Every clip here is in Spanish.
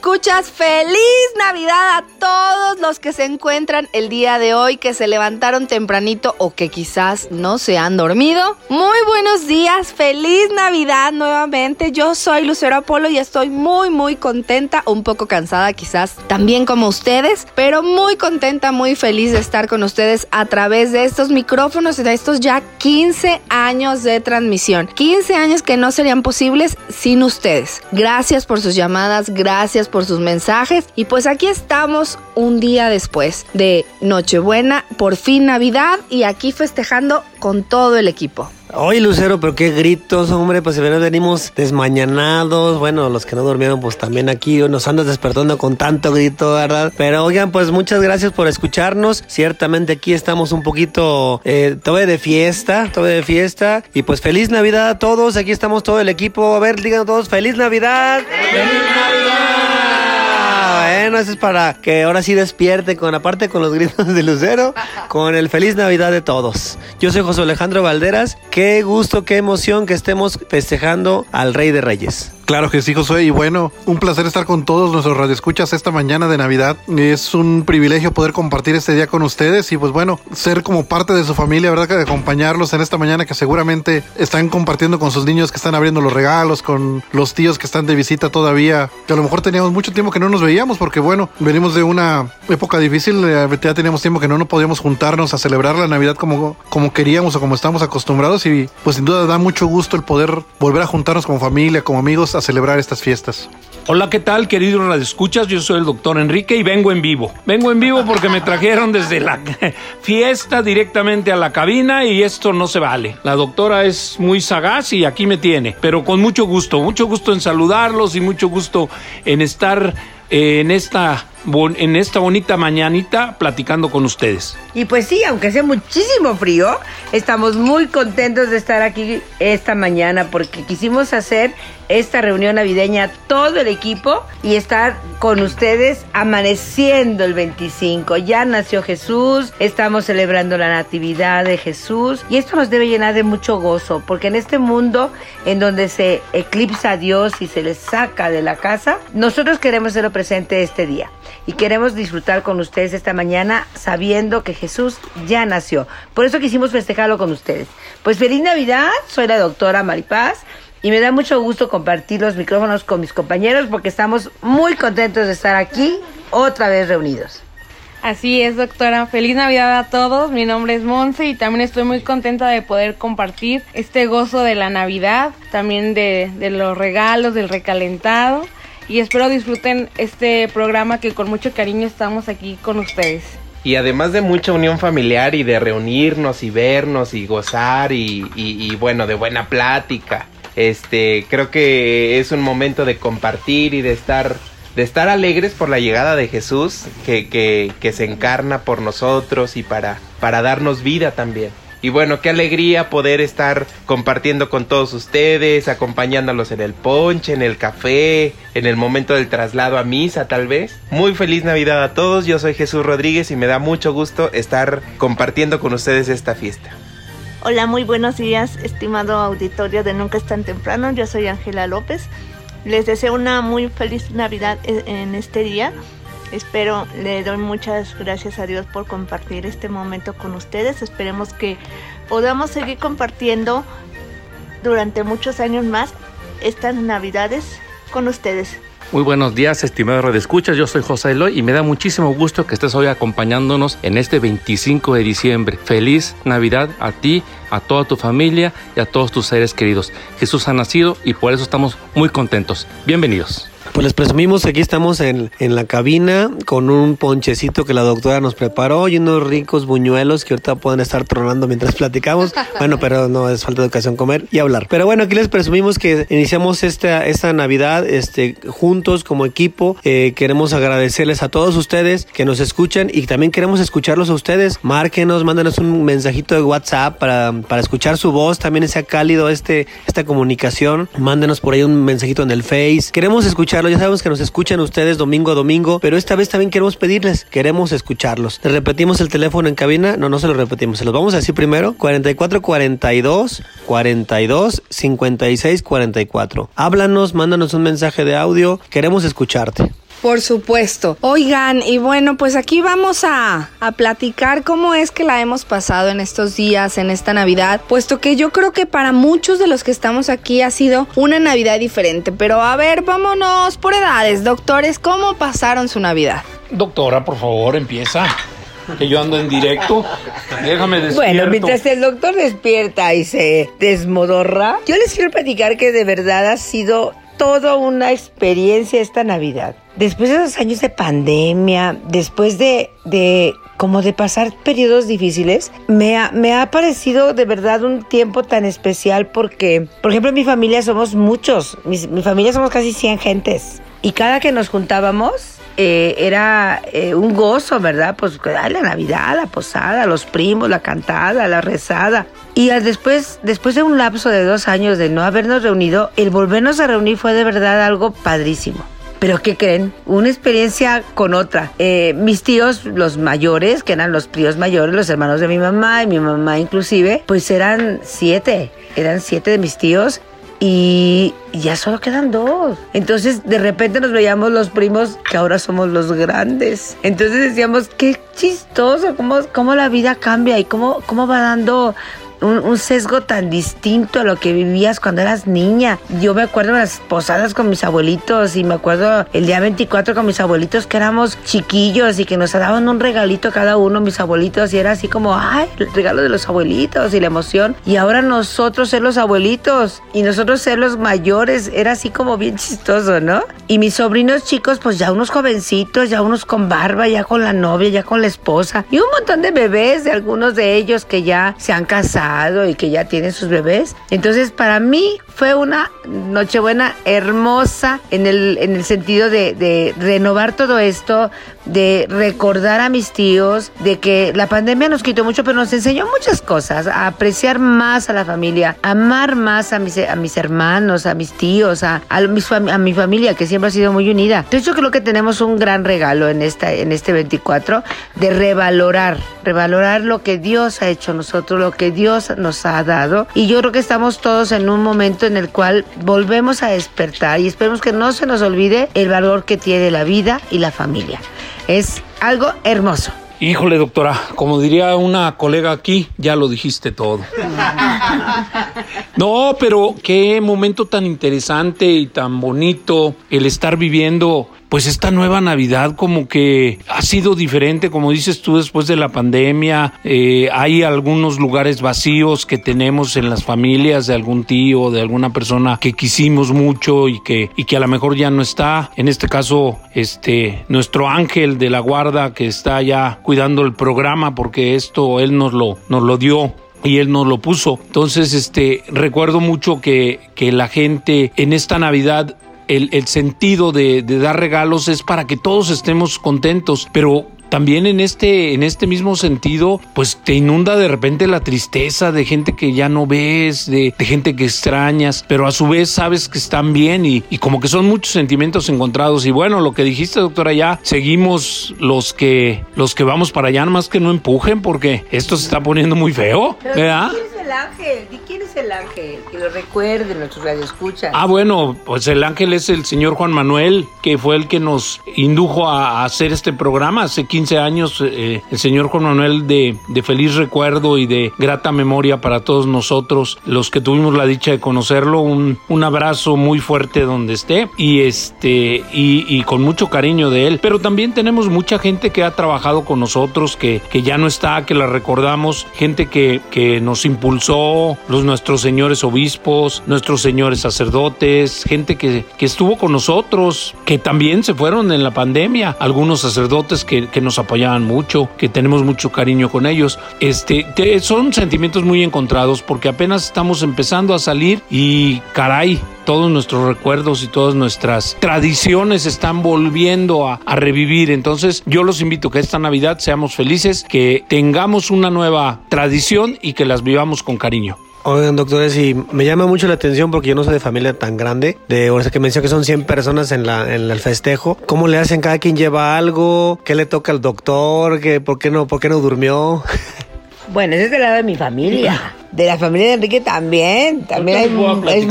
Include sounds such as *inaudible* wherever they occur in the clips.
Escuchas, feliz Navidad a todos los que se encuentran el día de hoy, que se levantaron tempranito o que quizás no se han dormido. Muy buenos días, feliz Navidad nuevamente. Yo soy Lucero Apolo y estoy muy muy contenta, un poco cansada quizás también como ustedes, pero muy contenta, muy feliz de estar con ustedes a través de estos micrófonos y de estos ya 15 años de transmisión. 15 años que no serían posibles sin ustedes. Gracias por sus llamadas, gracias por sus mensajes y pues aquí estamos un día después de Nochebuena, por fin Navidad y aquí festejando con todo el equipo. Oye, Lucero, pero qué gritos, hombre, pues si venimos desmañanados, bueno, los que no durmieron, pues también aquí nos andas despertando con tanto grito, ¿verdad? Pero oigan, pues muchas gracias por escucharnos, ciertamente aquí estamos un poquito eh, todavía de fiesta, todavía de fiesta, y pues feliz Navidad a todos, aquí estamos todo el equipo, a ver, digan todos, feliz Navidad. ¡Feliz Navidad! Bueno, eso es para que ahora sí despierte con, aparte con los gritos de Lucero, con el feliz Navidad de todos. Yo soy José Alejandro Valderas. Qué gusto, qué emoción que estemos festejando al Rey de Reyes. Claro que sí, Josué. Y bueno, un placer estar con todos nuestros radioescuchas esta mañana de Navidad. Es un privilegio poder compartir este día con ustedes y pues bueno, ser como parte de su familia, ¿verdad? Que acompañarlos en esta mañana que seguramente están compartiendo con sus niños que están abriendo los regalos, con los tíos que están de visita todavía, que a lo mejor teníamos mucho tiempo que no nos veíamos porque bueno, venimos de una época difícil, eh, ya teníamos tiempo que no nos podíamos juntarnos a celebrar la Navidad como, como queríamos o como estamos acostumbrados y pues sin duda da mucho gusto el poder volver a juntarnos como familia, como amigos celebrar estas fiestas. Hola, ¿qué tal, queridos radioescuchas? Yo soy el doctor Enrique y vengo en vivo. Vengo en vivo porque me trajeron desde la *laughs* fiesta directamente a la cabina y esto no se vale. La doctora es muy sagaz y aquí me tiene, pero con mucho gusto, mucho gusto en saludarlos y mucho gusto en estar eh, en esta en esta bonita mañanita platicando con ustedes. Y pues sí, aunque hace muchísimo frío, estamos muy contentos de estar aquí esta mañana porque quisimos hacer esta reunión navideña todo el equipo y estar con ustedes amaneciendo el 25. Ya nació Jesús, estamos celebrando la natividad de Jesús y esto nos debe llenar de mucho gozo porque en este mundo en donde se eclipsa a Dios y se le saca de la casa, nosotros queremos ser presente este día y queremos disfrutar con ustedes esta mañana sabiendo que Jesús ya nació. Por eso quisimos festejarlo con ustedes. Pues feliz Navidad, soy la doctora Maripaz y me da mucho gusto compartir los micrófonos con mis compañeros porque estamos muy contentos de estar aquí otra vez reunidos. Así es, doctora. Feliz Navidad a todos. Mi nombre es Monse y también estoy muy contenta de poder compartir este gozo de la Navidad, también de, de los regalos, del recalentado y espero disfruten este programa que con mucho cariño estamos aquí con ustedes. Y además de mucha unión familiar y de reunirnos y vernos y gozar y, bueno, de buena plática, este, creo que es un momento de compartir y de estar de estar alegres por la llegada de Jesús que, que, que se encarna por nosotros y para, para darnos vida también. Y bueno, qué alegría poder estar compartiendo con todos ustedes, acompañándolos en el ponche, en el café, en el momento del traslado a misa tal vez. Muy feliz Navidad a todos, yo soy Jesús Rodríguez y me da mucho gusto estar compartiendo con ustedes esta fiesta. Hola, muy buenos días, estimado auditorio de Nunca es tan temprano, yo soy Ángela López. Les deseo una muy feliz Navidad en este día Espero, le doy muchas gracias a Dios por compartir este momento con ustedes. Esperemos que podamos seguir compartiendo durante muchos años más estas navidades con ustedes. Muy buenos días, estimados redescuchas. Yo soy José Eloy y me da muchísimo gusto que estés hoy acompañándonos en este 25 de diciembre. Feliz Navidad a ti, a toda tu familia y a todos tus seres queridos. Jesús ha nacido y por eso estamos muy contentos. Bienvenidos. Pues les presumimos que aquí estamos en, en, la cabina con un ponchecito que la doctora nos preparó y unos ricos buñuelos que ahorita pueden estar tronando mientras platicamos. *laughs* Bueno, pero no es falta de educación comer y hablar. Pero bueno, aquí les presumimos que iniciamos esta, esta Navidad este, juntos como equipo. Eh, queremos agradecerles a todos ustedes que nos escuchan y también queremos escucharlos a ustedes. Márquenos, mándenos un mensajito de WhatsApp para, para escuchar su voz. También sea cálido este, esta comunicación. Mándenos por ahí un mensajito en el Face. Queremos escuchar ya sabemos que nos escuchan ustedes domingo a domingo, pero esta vez también queremos pedirles, queremos escucharlos. Les repetimos el teléfono en cabina, no, no se lo repetimos, se los vamos a decir primero, 44 42 42 56 44. Háblanos, mándanos un mensaje de audio, queremos escucharte. Por supuesto. Oigan, y bueno, pues aquí vamos a, a, platicar cómo es que la hemos pasado en estos días, en esta Navidad, puesto que yo creo que para muchos de los que estamos aquí ha sido una Navidad diferente. Pero a ver, vámonos por edades, doctores, ¿cómo pasaron su Navidad? Doctora, por favor, empieza. Que yo ando en directo. Déjame despierto. Bueno, mientras el doctor despierta y se desmodorra, yo les quiero platicar que de verdad ha sido toda una experiencia esta Navidad. Después de esos años de pandemia, después de, de como de pasar periodos difíciles, me ha, me ha parecido de verdad un tiempo tan especial porque, por ejemplo, en mi familia somos muchos, mi, mi familia somos casi 100 gentes. Y cada que nos juntábamos, eh, era eh, un gozo, ¿verdad? Pues la Navidad, la posada, los primos, la cantada, la rezada. Y después, después de un lapso de dos años de no habernos reunido, el volvernos a reunir fue de verdad algo padrísimo. Pero ¿qué creen? Una experiencia con otra. Eh, mis tíos, los mayores, que eran los tíos mayores, los hermanos de mi mamá y mi mamá inclusive, pues eran siete. Eran siete de mis tíos y ya solo quedan dos. Entonces de repente nos veíamos los primos que ahora somos los grandes. Entonces decíamos, qué chistoso, cómo, cómo la vida cambia y cómo, cómo va dando un, sesgo tan distinto a lo que vivías cuando eras niña. Yo me acuerdo las posadas con mis abuelitos y me acuerdo el día 24 con mis abuelitos que éramos chiquillos y que nos daban un regalito cada uno, mis abuelitos, y era así como, ay, el regalo de los abuelitos y la emoción. Y ahora nosotros ser los abuelitos y nosotros ser los mayores, era así como bien chistoso, ¿no? Y mis sobrinos chicos, pues ya unos jovencitos, ya unos con barba, ya con la novia, ya con la esposa, y un montón de bebés de algunos de ellos que ya se han casado y que ya tienen sus bebés. Entonces, para mí fue una Nochebuena hermosa en el, en el sentido de renovar todo esto, de recordar a mis tíos, de que la pandemia nos quitó mucho, pero nos enseñó muchas cosas, a apreciar más a la familia, a amar más a mis, a mis hermanos, a mis tíos, a, a, mis, a mi familia, que siempre ha sido muy unida. Entonces yo creo que tenemos un gran regalo en, esta, en este 24 de revalorar, revalorar lo que Dios ha hecho nosotros, lo que Dios nos ha dado. Y yo creo que estamos todos en un momento en el cual volvemos a despertar y esperemos que no se nos olvide el valor que tiene la vida y la familia. Es algo hermoso. Híjole, doctora, como diría una colega aquí, ya lo dijiste todo. *laughs* No, pero qué momento tan interesante y tan bonito el estar viviendo pues esta nueva Navidad como que ha sido diferente, como dices tú, después de la pandemia. Eh, hay algunos lugares vacíos que tenemos en las familias de algún tío, de alguna persona que quisimos mucho y que, y que a lo mejor ya no está. En este caso, este, nuestro ángel de la guarda que está ya cuidando el programa porque esto él nos lo, nos lo dio y él nos lo puso. Entonces, este, recuerdo mucho que, que la gente en esta Navidad el, el sentido de, de, dar regalos es para que todos estemos contentos, pero también en este, en este mismo sentido, pues te inunda de repente la tristeza de gente que ya no ves, de, de gente que extrañas, pero a su vez sabes que están bien y, y, como que son muchos sentimientos encontrados. Y bueno, lo que dijiste, doctora, ya seguimos los que, los que vamos para allá, más que no empujen, porque esto se está poniendo muy feo, ¿verdad? El ángel? ¿Y quién es el ángel? Que lo recuerden nuestros radioescuchas. Ah, bueno, pues el ángel es el señor Juan Manuel, que fue el que nos indujo a, hacer este programa hace 15 años. eh, el señor Juan Manuel de, feliz recuerdo y de grata memoria para todos nosotros, los que tuvimos la dicha de conocerlo. Un, un abrazo muy fuerte donde esté y este y con mucho cariño de él. Pero también tenemos mucha gente que ha trabajado con nosotros, que, que ya no está, que la recordamos, gente que, que nos impulsó, los nuestros señores obispos, nuestros señores sacerdotes, gente que, que estuvo con nosotros, que también se fueron en la pandemia, algunos sacerdotes que, que nos apoyaban mucho, que tenemos mucho cariño con ellos. Este, te- son sentimientos muy encontrados porque apenas estamos empezando a salir y caray, todos nuestros recuerdos y todas nuestras tradiciones están volviendo a, a revivir. Entonces yo los invito que esta Navidad seamos felices, que tengamos una nueva tradición y que las vivamos con cariño. Oigan, doctores, y me llama mucho la atención porque yo no soy de familia tan grande. De, o sea, que mencionó que son 100 personas en, la, en el festejo. ¿Cómo le hacen? ¿Cada quien lleva algo? ¿Qué le toca al doctor? ¿Qué, por, qué no, ¿Por qué no durmió? *laughs* Bueno, ese es del lado de mi familia. *laughs* De la familia de Enrique también. También hay, es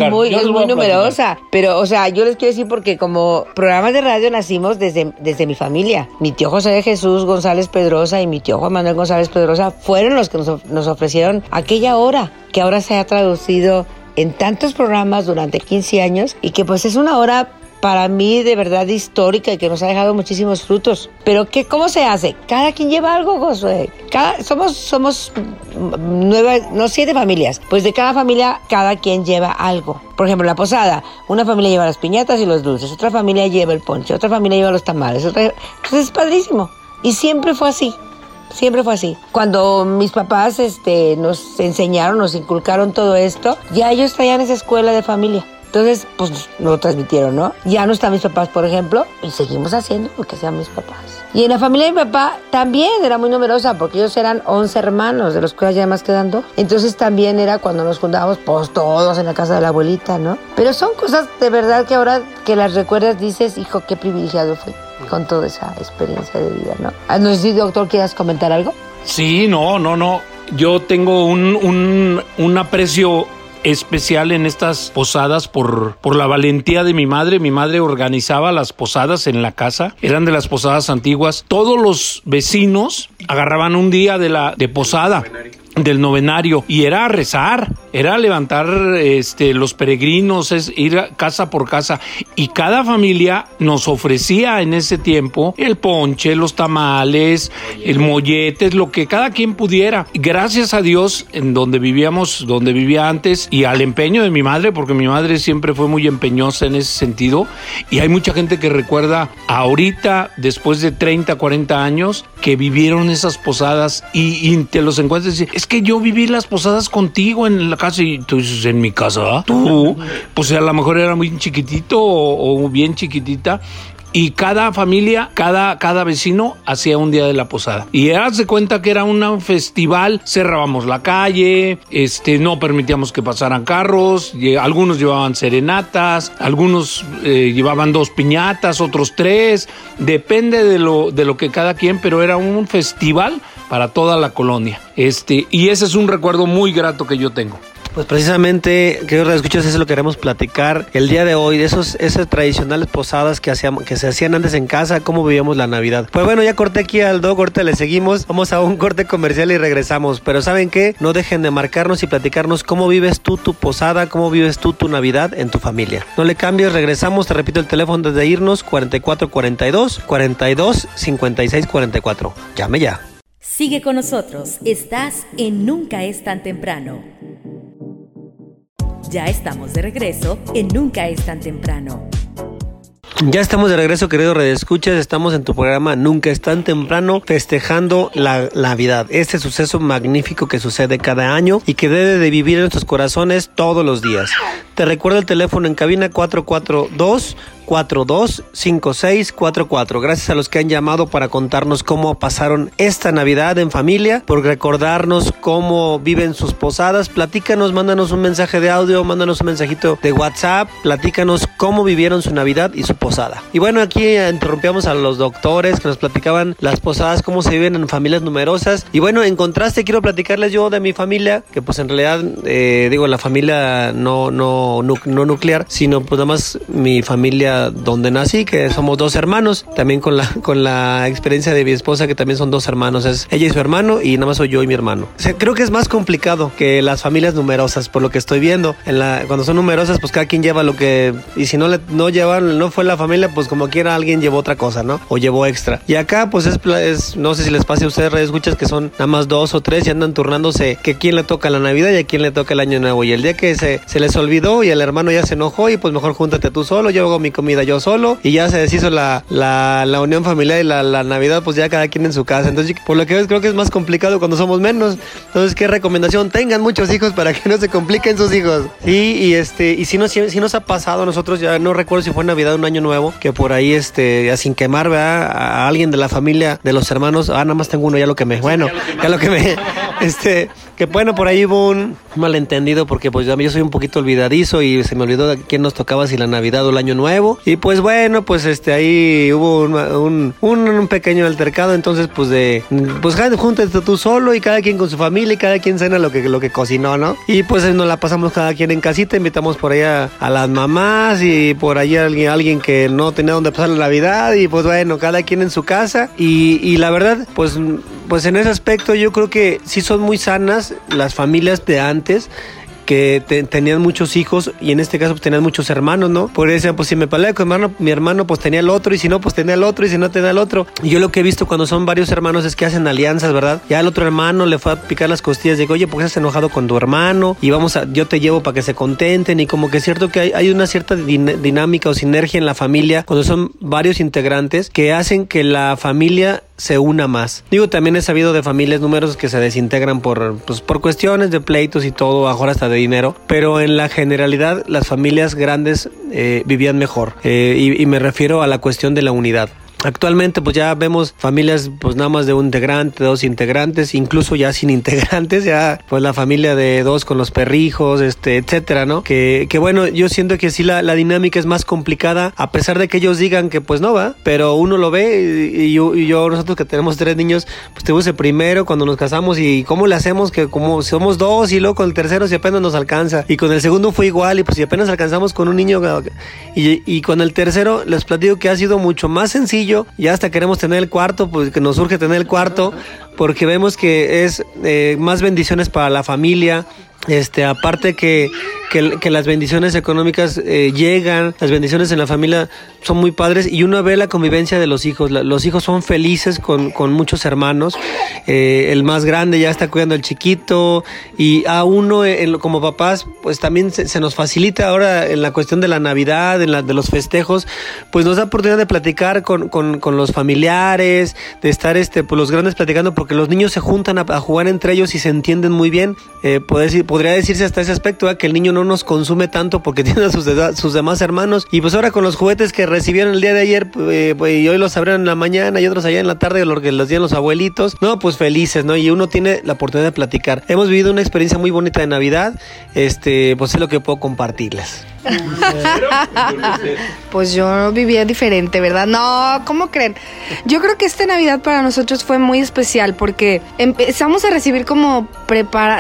muy, es muy numerosa. Pero, o sea, yo les quiero decir porque como programas de radio nacimos desde, desde mi familia. Mi tío José de Jesús González Pedrosa y mi tío Juan Manuel González Pedrosa fueron los que nos, nos ofrecieron aquella hora, que ahora se ha traducido en tantos programas durante 15 años y que pues es una hora para mí de verdad histórica y que nos ha dejado muchísimos frutos. Pero ¿qué, ¿cómo se hace? Cada quien lleva algo, Josué. Cada, somos, somos nueve, no siete familias. Pues de cada familia, cada quien lleva algo. Por ejemplo, la posada. Una familia lleva las piñatas y los dulces. Otra familia lleva el ponche. Otra familia lleva los tamales. Otra... Entonces es padrísimo. Y siempre fue así. Siempre fue así. Cuando mis papás este, nos enseñaron, nos inculcaron todo esto, ya ellos traían esa escuela de familia. Entonces, pues lo transmitieron, ¿no? Ya no están mis papás, por ejemplo, y seguimos haciendo lo que sean mis papás. Y en la familia de mi papá también era muy numerosa, porque ellos eran 11 hermanos, de los cuales ya más quedan dos. Entonces también era cuando nos juntábamos, pues todos en la casa de la abuelita, ¿no? Pero son cosas de verdad que ahora que las recuerdas dices, hijo, qué privilegiado fui con toda esa experiencia de vida, ¿no? Ah, No sé si, doctor, quieras comentar algo. Sí, no, no, no. Yo tengo un, un aprecio especial en estas posadas por, por la valentía de mi madre. Mi madre organizaba las posadas en la casa, eran de las posadas antiguas. Todos los vecinos agarraban un día de la de posada del novenario y era rezar, era levantar este los peregrinos, es ir casa por casa y cada familia nos ofrecía en ese tiempo el ponche, los tamales, el mollete, lo que cada quien pudiera. Gracias a Dios en donde vivíamos, donde vivía antes y al empeño de mi madre, porque mi madre siempre fue muy empeñosa en ese sentido y hay mucha gente que recuerda ahorita después de 30, 40 años que vivieron esas posadas y, te los encuentras y es que yo viví las posadas contigo en la casa y tú dices, en mi casa, tú, pues a lo mejor era muy chiquitito o, o bien chiquitita. Y cada familia, cada, cada vecino hacía un día de la posada. Y haz de cuenta que era un festival, cerrábamos la calle, este, no permitíamos que pasaran carros, algunos llevaban serenatas, algunos eh, llevaban dos piñatas, otros tres, depende de lo, de lo que cada quien, pero era un festival para toda la colonia. Este, y ese es un recuerdo muy grato que yo tengo. Pues precisamente, queridos escuchas, eso es lo que queremos platicar el día de hoy, de esas tradicionales posadas que, hacíamos, que se hacían antes en casa, cómo vivíamos la Navidad. Pues bueno, ya corté aquí al do, corte, le seguimos, vamos a un corte comercial y regresamos. Pero ¿saben qué? No dejen de marcarnos y platicarnos cómo vives tú tu posada, cómo vives tú tu Navidad en tu familia. No le cambies, regresamos, te repito el teléfono desde irnos, 4442 42 56 44. Llame ya. Sigue con nosotros, estás en Nunca es tan temprano. Ya estamos de regreso en Nunca es tan temprano. Ya estamos de regreso, querido Redescuchas. Estamos en tu programa Nunca es tan temprano, festejando la Navidad. Este suceso magnífico que sucede cada año y que debe de vivir en nuestros corazones todos los días. Te recuerdo el teléfono en cabina 442 425644. Gracias a los que han llamado para contarnos cómo pasaron esta Navidad en familia, por recordarnos cómo viven sus posadas. Platícanos, mándanos un mensaje de audio, mándanos un mensajito de WhatsApp, platícanos cómo vivieron su Navidad y su posada. Y bueno, aquí interrumpíamos a los doctores que nos platicaban las posadas, cómo se viven en familias numerosas. Y bueno, en contraste quiero platicarles yo de mi familia, que pues en realidad, eh, digo, la familia no, no, no nuclear, sino pues nada más mi familia donde nací, que somos dos hermanos, también con la, con la experiencia de mi esposa, que también son dos hermanos, es ella y su hermano, y nada más soy yo y mi hermano. O sea, creo que es más complicado que las familias numerosas, por lo que estoy viendo. En la, cuando son numerosas, pues cada quien lleva lo que, y si no le, no llevan, no fue la familia, pues como quiera alguien llevó otra cosa, ¿no? O llevó extra. Y acá, pues es, es no sé si les pase a ustedes, escuchas que son nada más dos o tres y andan turnándose que quién le toca la Navidad y a quién le toca el Año Nuevo. Y el día que se, se les olvidó y el hermano ya se enojó y pues mejor júntate tú solo, yo hago mi comida yo solo y ya se deshizo la, la, la unión familiar y la, la, Navidad, pues ya cada quien en su casa. Entonces, por lo que ves, creo que es más complicado cuando somos menos. Entonces, ¿qué recomendación? Tengan muchos hijos para que *laughs* no se compliquen sus hijos. Sí, y este, y si, no, si, si nos ha pasado a nosotros, ya no recuerdo si fue Navidad o un año nuevo, que por ahí, este, ya sin quemar, ¿verdad? A alguien de la familia, de los hermanos, ah, nada más tengo uno, ya lo que me, bueno, ya lo que me, *laughs* este, que bueno, por ahí hubo un malentendido porque pues yo soy un poquito olvidadizo y se me olvidó de quién nos tocaba si la Navidad o el Año Nuevo. Y pues bueno, pues este ahí hubo un, un, un, pequeño altercado, entonces pues de pues júntate tú solo y cada quien con su familia y cada quien cena lo que, lo que cocinó, ¿no? Y pues nos la pasamos cada quien en casita, invitamos por allá a las mamás y por ahí alguien, alguien que no tenía donde pasar la Navidad y pues bueno, cada quien en su casa y, y la verdad, pues, pues en ese aspecto yo creo que sí son muy sanas las familias de antes que tenían muchos hijos y en este caso pues tenían muchos hermanos, ¿no? Por eso, pues si me pelea con mi hermano, mi hermano pues tenía el otro y si no, pues tenía el otro y si no tenía el otro. Y yo lo que he visto cuando son varios hermanos es que hacen alianzas, ¿verdad? Ya el otro hermano le fue a picar las costillas, digo, oye, pues estás enojado con tu hermano y vamos a, yo te llevo para que se contenten y como que es cierto que hay, hay una cierta dinámica o sinergia en la familia cuando son varios integrantes que hacen que la familia se una más. Digo, también he sabido de familias numerosas que se desintegran por, pues, por cuestiones de pleitos y todo, ahora hasta de dinero, pero en la generalidad las familias grandes eh, vivían mejor. Eh, y me refiero a la cuestión de la unidad. Actualmente pues ya vemos familias pues nada más de un integrante, dos integrantes, incluso ya sin *laughs* integrantes, ya pues la familia de dos con los perrijos, este, etcétera, ¿no? Que, que bueno, yo siento que sí la, la, dinámica es más complicada, a pesar de que ellos digan que pues no va, pero uno lo ve y, yo, nosotros que tenemos tres niños, pues tuvimos el primero cuando nos casamos y cómo le hacemos que como somos dos y luego con el tercero si apenas nos alcanza y con el segundo fue igual y pues si apenas alcanzamos con un niño y, y con el tercero les platico que ha sido mucho más sencillo ya hasta queremos tener el cuarto, pues que nos surge tener el cuarto, porque vemos que es eh, más bendiciones para la familia, este, aparte que, que, las bendiciones económicas eh, llegan, las bendiciones en la familia son muy padres y uno ve la convivencia de los hijos. los hijos son felices con, con muchos hermanos. Eh, el más grande ya está cuidando al chiquito y a uno como papás pues también se, nos facilita ahora en la cuestión de la Navidad, en la, de los festejos, pues nos da oportunidad de platicar con, con, con los familiares, de estar este, pues los grandes platicando porque los niños se juntan a, jugar entre ellos y se entienden muy bien. Eh, decir, podría decirse hasta ese aspecto que el niño no nos consume tanto porque *laughs* tiene a sus, demás hermanos. Y pues ahora con los juguetes que recibieron el día de ayer pues, y hoy los abrieron en la mañana y otros allá en la tarde, lo que los dieron los abuelitos, no, pues felices, ¿no? Y uno tiene la oportunidad de platicar. Hemos vivido una experiencia muy bonita de Navidad, este, pues es lo que puedo compartirles. *laughs* pues yo vivía diferente, ¿verdad? No, ¿cómo creen? Yo creo que esta Navidad para nosotros fue muy especial porque empezamos a recibir como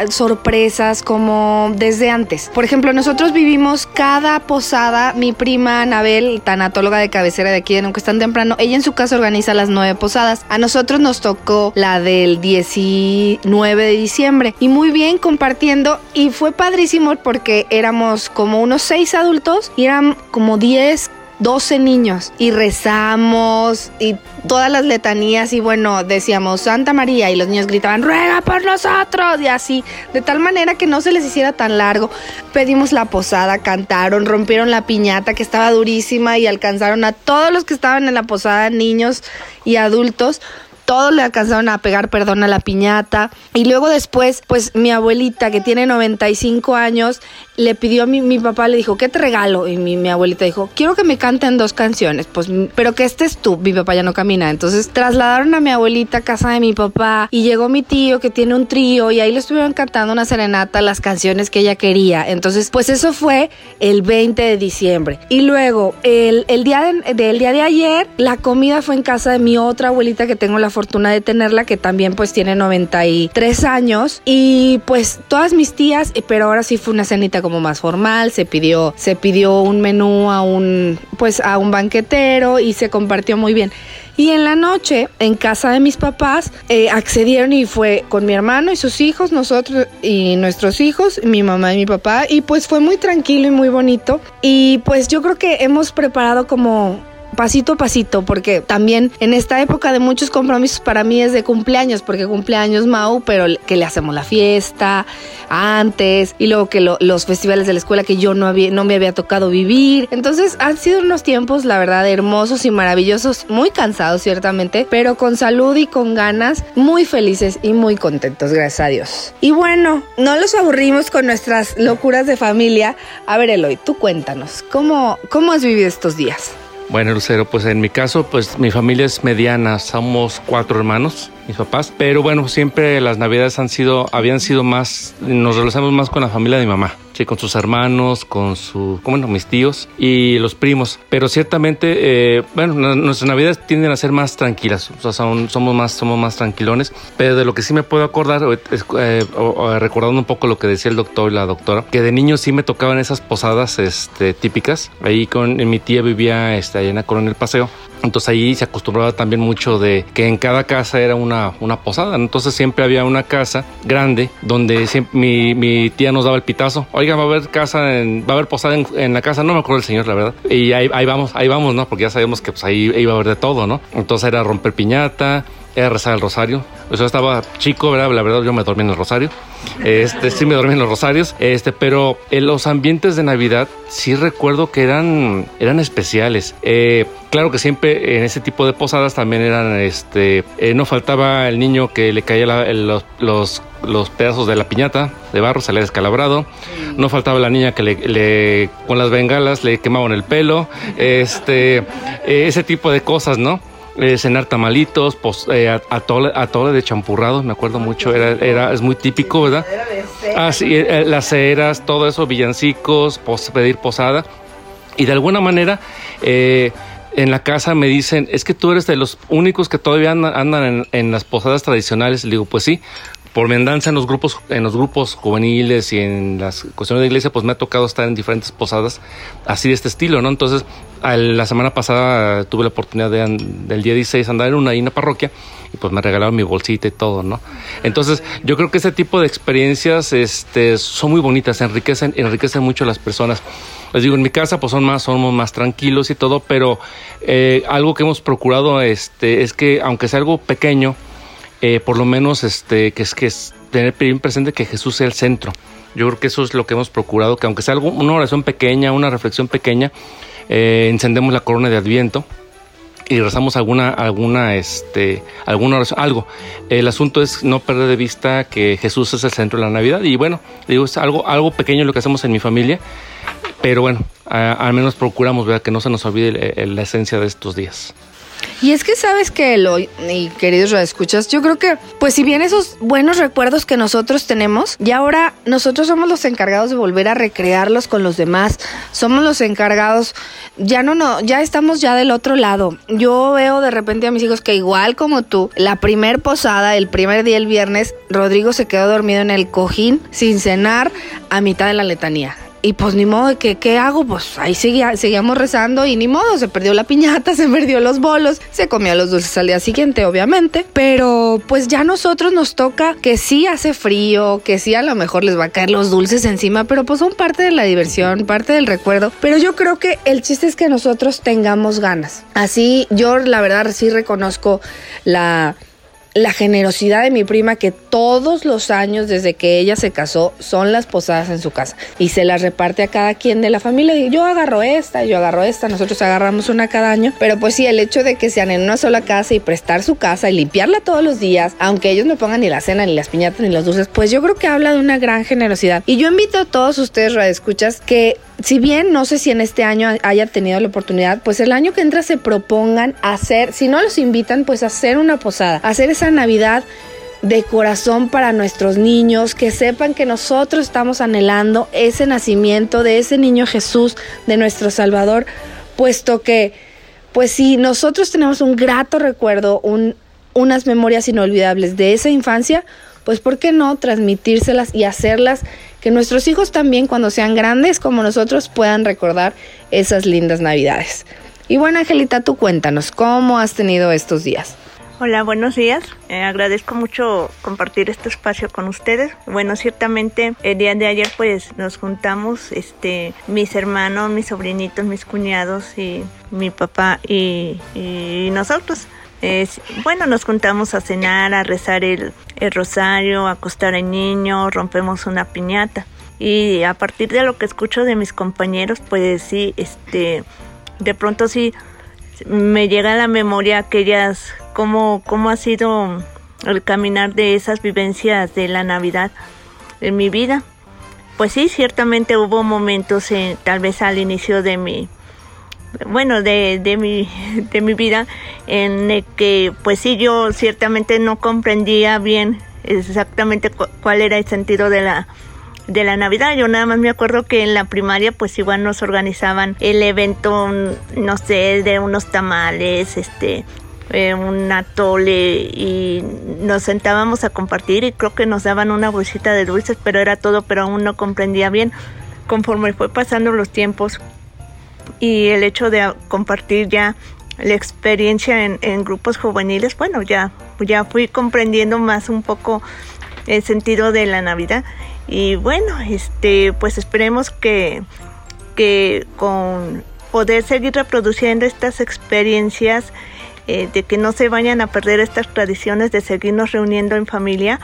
sorpresas como desde antes. Por ejemplo, nosotros vivimos cada posada, mi prima Anabel, tanatóloga de cabecera de aquí de Nunca Temprano, ella en su casa organiza las nueve posadas. A nosotros nos tocó la del 19 de diciembre y muy bien compartiendo y fue padrísimo porque éramos como unos seis adultos y eran como 10, 12 niños y rezamos y todas las letanías y bueno, decíamos Santa María y los niños gritaban, ruega por nosotros y así, de tal manera que no se les hiciera tan largo. Pedimos la posada, cantaron, rompieron la piñata que estaba durísima y alcanzaron a todos los que estaban en la posada, niños y adultos todos le alcanzaron a pegar perdón a la piñata. Y luego después, pues mi abuelita, que tiene 95 años, le pidió a mi, mi papá, le dijo, ¿qué te regalo? Y mi, mi abuelita dijo, quiero que me canten dos canciones, pues, pero que estés tú, mi papá ya no camina. Entonces trasladaron a mi abuelita a casa de mi papá y llegó mi tío que tiene un trío y ahí le estuvieron cantando una serenata, las canciones que ella quería. Entonces, pues eso fue el 20 de diciembre. Y luego, el, el día de, día de ayer, la comida fue en casa de mi otra abuelita que tengo la fortuna de tenerla, que también pues tiene 93 años. Y pues todas mis tías, pero ahora sí fue una cenita más formal, se pidió, se pidió un menú a un, pues a un banquetero y se compartió muy bien. Y en la noche, en casa de mis papás, eh, accedieron y fue con mi hermano y sus hijos, nosotros y nuestros hijos, mi mamá y mi papá, y pues fue muy tranquilo y muy bonito. Y pues yo creo que hemos preparado como pasito a pasito, porque también en esta época de muchos compromisos para mí es de cumpleaños, porque cumpleaños Mau, pero que le hacemos la fiesta antes y luego que lo, los festivales de la escuela que yo no, había, no me había tocado vivir. Entonces han sido unos tiempos, la verdad, hermosos y maravillosos, muy cansados ciertamente, pero con salud y con ganas, muy felices y muy contentos, gracias a Dios. Y bueno, no los aburrimos con nuestras locuras de familia. A ver, Eloy, tú cuéntanos, ¿cómo, cómo has vivido estos días? Bueno, Lucero, pues en mi caso, pues mi familia es mediana, somos cuatro hermanos, mis papás, pero bueno, siempre las navidades han sido, habían sido más, nos relacionamos más con la familia de mi mamá con sus hermanos, con su, bueno, mis tíos y los primos. Pero ciertamente, eh, bueno, nuestras navidades tienden a ser más tranquilas, o sea, son, somos más, somos más tranquilones. Pero de lo que sí me puedo acordar, es, eh, recordando un poco lo que decía el doctor y la doctora, que de niño sí me tocaban esas posadas, este, típicas. Ahí con mi tía vivía, este, allá en la Coronel Paseo. Entonces ahí se acostumbraba también mucho de que en cada casa era una, una posada. Entonces siempre había una casa grande donde siempre, mi, mi tía nos daba el pitazo. Oiga, va a haber casa, en, va a haber posada en, la casa. No me acuerdo el señor, la verdad. Y ahí, ahí, vamos, ahí vamos, ¿no? Porque ya sabemos que pues ahí iba a haber de todo, ¿no? Entonces era romper piñata, era rezar el rosario. Yo estaba chico, ¿verdad? La verdad yo me dormí en el rosario. Este, sí me dormí en los rosarios. Este, pero en los ambientes de Navidad sí recuerdo que eran, eran especiales. Eh, claro que siempre en ese tipo de posadas también eran, este, eh, no faltaba el niño que le caía los, los, los, pedazos de la piñata de barro, salía descalabrado. No faltaba la niña que le, con las bengalas le quemaban el pelo. Este, eh, ese tipo de cosas, ¿no? Eh, cenar tamalitos, pues, eh, atole, de champurrados, me acuerdo mucho, era, era, es muy típico, ¿verdad? Ah, sí, eh, las ceras, todo eso, villancicos, pedir posada. Y de alguna manera, eh, en la casa me dicen, es que tú eres de los únicos que todavía andan, en, en, las posadas tradicionales. Le digo, pues sí, por mi andanza en los grupos, en los grupos juveniles y en las cuestiones de iglesia, pues me ha tocado estar en diferentes posadas así de este estilo, ¿no? Entonces, la semana pasada tuve la oportunidad de, del día 16 andar en una, en una parroquia y pues me regalaron mi bolsita y todo, ¿no? Entonces, yo creo que ese tipo de experiencias este, son muy bonitas, enriquecen, enriquecen mucho a las personas. Les digo, en mi casa pues son más, somos más tranquilos y todo, pero eh, algo que hemos procurado este, es que aunque sea algo pequeño, eh, por lo menos este, que es que es tener bien presente que Jesús sea el centro. Yo creo que eso es lo que hemos procurado, que aunque sea algo, una oración pequeña, una reflexión pequeña, eh, encendemos la corona de Adviento y rezamos alguna, alguna, este, alguna algo. El asunto es no perder de vista que Jesús es el centro de la Navidad y bueno, digo, es algo, algo pequeño lo que hacemos en mi familia, pero bueno, al menos procuramos ver que no se nos olvide la esencia de estos días. Y es que sabes que, lo, y queridos escuchas, yo creo que, pues si bien esos buenos recuerdos que nosotros tenemos, y ahora nosotros somos los encargados de volver a recrearlos con los demás, somos los encargados, ya no, no, ya estamos ya del otro lado. Yo veo de repente a mis hijos que igual como tú, la primer posada, el primer día, el viernes, Rodrigo se quedó dormido en el cojín sin cenar a mitad de la letanía. Y pues ni modo, ¿qué, qué hago? Pues ahí seguía, seguíamos rezando y ni modo, se perdió la piñata, *laughs* se perdió los bolos, se comió los dulces al día siguiente, obviamente. Pero pues ya a nosotros nos toca que sí hace frío, que sí a lo mejor les va a caer los dulces encima, pero pues son parte de la diversión, parte del recuerdo. Pero yo creo que el chiste es que nosotros tengamos ganas. Así yo la verdad sí reconozco la la generosidad de mi prima que todos los años desde que ella se casó son las posadas en su casa y se las reparte a cada quien de la familia. Y yo agarro esta, yo agarro esta, nosotros agarramos una cada año. Pero pues sí, el hecho de que sean en una sola casa y prestar su casa y limpiarla todos los días, aunque ellos no pongan ni la cena, ni las piñatas, ni los dulces, pues yo creo que habla de una gran generosidad. Y yo invito a todos ustedes, radioescuchas, que si bien no sé si en este año haya tenido la oportunidad, pues el año que entra se propongan hacer, si no los invitan, pues hacer una posada, hacer esa Navidad de corazón para nuestros niños, que sepan que nosotros estamos anhelando ese nacimiento de ese niño Jesús, de nuestro Salvador, puesto que, pues si nosotros tenemos un grato recuerdo, un, unas memorias inolvidables de esa infancia, pues ¿por qué no transmitírselas y hacerlas que nuestros hijos también cuando sean grandes como nosotros puedan recordar esas lindas navidades? Y bueno, Angelita, tú cuéntanos, ¿cómo has tenido estos días? Hola, buenos días. Eh, agradezco mucho compartir este espacio con ustedes. Bueno, ciertamente el día de ayer pues nos juntamos, este, mis hermanos, mis sobrinitos, mis cuñados y mi papá y, y nosotros. Es, bueno, nos juntamos a cenar, a rezar el, rosario, a acostar al niño, rompemos una piñata. Y a partir de lo que escucho de mis compañeros, pues sí, este, de pronto sí me llega a la memoria aquellas, cómo, cómo ha sido el caminar de esas vivencias de la Navidad en mi vida. Pues sí, ciertamente hubo momentos, en, tal vez al inicio de mi, bueno, de, de, mi, *laughs* de mi vida, en que, pues sí, yo ciertamente no comprendía bien exactamente cuál era el sentido de la, de la Navidad. Yo nada más me acuerdo que en la primaria pues igual nos organizaban el evento, no sé, de unos tamales, este, eh, un atole y nos sentábamos a compartir y creo que nos daban una bolsita de dulces, pero era todo, pero aún no comprendía bien. Conforme fue pasando los tiempos y el hecho de compartir ya la experiencia en, grupos juveniles, bueno, ya, ya fui comprendiendo más un poco el sentido de la Navidad. Y bueno, este, pues esperemos que, que con poder seguir reproduciendo estas experiencias, eh, de que no se vayan a perder estas tradiciones de seguirnos reuniendo en familia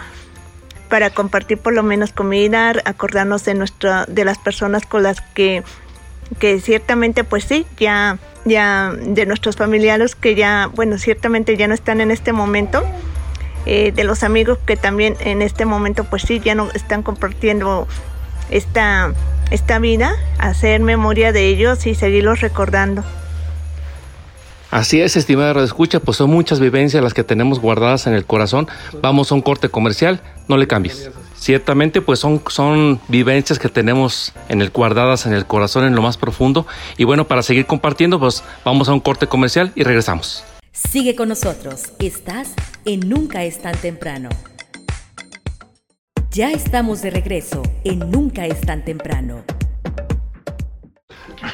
para compartir por lo menos comida, acordarnos de nuestra, de las personas con las que, que ciertamente pues sí, ya, ya de nuestros familiares que ya, bueno, ciertamente ya no están en este momento eh, de los amigos que también en este momento pues sí ya no están compartiendo esta, esta vida, hacer memoria de ellos y seguirlos recordando. Así es, estimada Radio Escucha, pues son muchas vivencias las que tenemos guardadas en el corazón. Vamos a un corte comercial, no le cambies. Ciertamente, pues son, son vivencias que tenemos en el guardadas en el corazón, en lo más profundo. Y bueno, para seguir compartiendo, pues vamos a un corte comercial y regresamos. Sigue con nosotros. Estás en Nunca es tan temprano. Ya estamos de regreso en Nunca es tan temprano.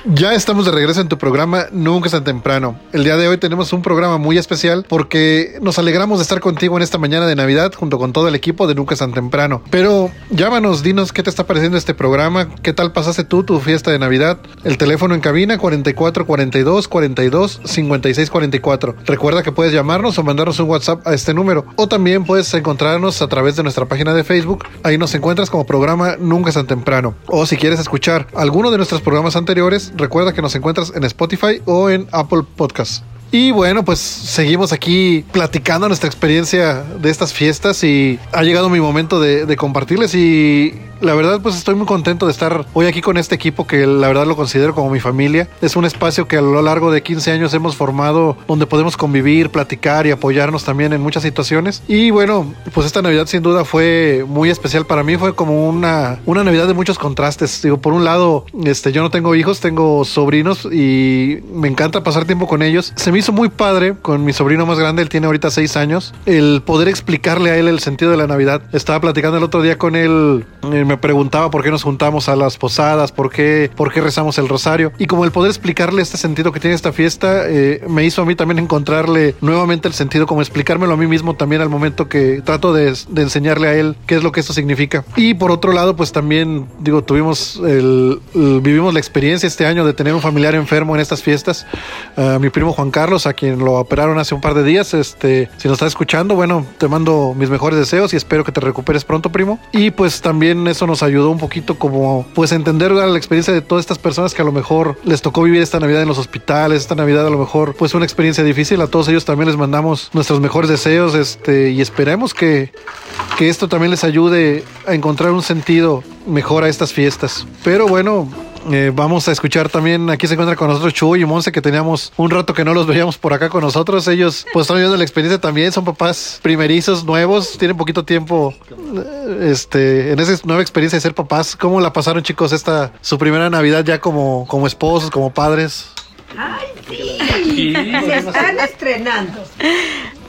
Ya estamos de regreso en tu programa Nunca es tan temprano. El día de hoy tenemos un programa muy especial porque nos alegramos de estar contigo en esta mañana de Navidad junto con todo el equipo de Nunca es tan temprano. Pero llámanos, dinos qué te está pareciendo este programa, qué tal pasaste tú tu fiesta de Navidad. El teléfono en cabina 44 42 42 56 44. Recuerda que puedes llamarnos o mandarnos un WhatsApp a este número o también puedes encontrarnos a través de nuestra página de Facebook. Ahí nos encuentras como programa Nunca es tan temprano. O si quieres escuchar alguno de nuestros programas anteriores, recuerda que nos encuentras en Spotify o en Apple Podcasts. Y bueno, pues seguimos aquí platicando nuestra experiencia de estas fiestas y ha llegado mi momento de, de compartirles y la verdad pues estoy muy contento de estar hoy aquí con este equipo que la verdad lo considero como mi familia. Es un espacio que a lo largo de 15 años hemos formado donde podemos convivir, platicar y apoyarnos también en muchas situaciones. Y bueno, pues esta Navidad sin duda fue muy especial para mí, fue como una, una Navidad de muchos contrastes. Digo, por un lado, este, yo no tengo hijos, tengo sobrinos y me encanta pasar tiempo con ellos. Se me hizo muy padre con mi sobrino más grande, él tiene ahorita 6 años, el poder explicarle a él el sentido de la Navidad. Estaba platicando el otro día con él, eh, me preguntaba por qué nos juntamos a las posadas, por qué, por qué rezamos el rosario. Y como el poder explicarle este sentido que tiene esta fiesta, eh, me hizo a mí también encontrarle nuevamente el sentido, como explicármelo a mí mismo también al momento que trato de, de enseñarle a él qué es lo que esto significa. Y por otro lado, pues también, digo, tuvimos el, el- vivimos la experiencia este año de tener un familiar enfermo en estas fiestas. Ah, mi primo Juan Carlos A quien lo operaron hace un par de días. Este, si nos estás escuchando, bueno, te mando mis mejores deseos y espero que te recuperes pronto, primo. Y pues también eso nos ayudó un poquito como pues entender la experiencia de todas estas personas que a lo mejor les tocó vivir esta Navidad en los hospitales, esta Navidad a lo mejor pues una experiencia difícil. A todos ellos también les mandamos nuestros mejores deseos, este, y esperemos que, que esto también les ayude a encontrar un sentido mejor a estas fiestas. Pero bueno, eh, vamos a escuchar también, aquí se encuentra con nosotros Chuy y Monse, que teníamos un rato que no los veíamos por acá con nosotros. Ellos pues están viviendo la experiencia también, son papás primerizos, nuevos, tienen poquito tiempo eh, este, en esa nueva experiencia de ser papás. ¿Cómo la pasaron chicos esta, su primera Navidad ya como, como esposos, como padres? ¡Ay, sí! Se están estrenando.